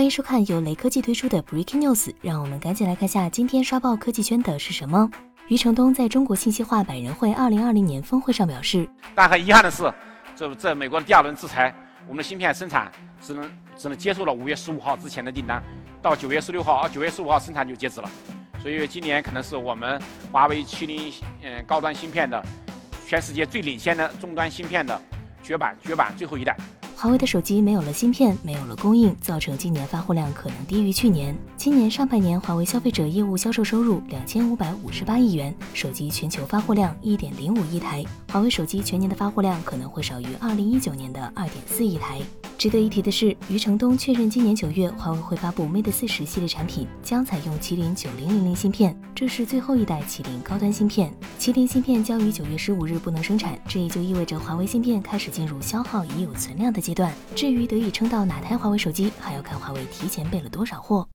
欢迎收看由雷科技推出的 Breaking News，让我们赶紧来看下今天刷爆科技圈的是什么。余承东在中国信息化百人会二零二零年峰会上表示，但很遗憾的是，这这美国的第二轮制裁，我们的芯片生产只能只能接受了五月十五号之前的订单，到九月十六号啊九月十五号生产就截止了，所以今年可能是我们华为、麒麟嗯高端芯片的全世界最领先的终端芯片的绝版绝版最后一代。华为的手机没有了芯片，没有了供应，造成今年发货量可能低于去年。今年上半年，华为消费者业务销售收入两千五百五十八亿元，手机全球发货量一点零五亿台，华为手机全年的发货量可能会少于二零一九年的二点四亿台。值得一提的是，余承东确认，今年九月华为会发布 Mate 四十系列产品，将采用麒麟九零零零芯片，这是最后一代麒麟高端芯片。麒麟芯片将于九月十五日不能生产，这也就意味着华为芯片开始进入消耗已有存量的阶段。至于得以撑到哪台华为手机，还要看华为提前备了多少货。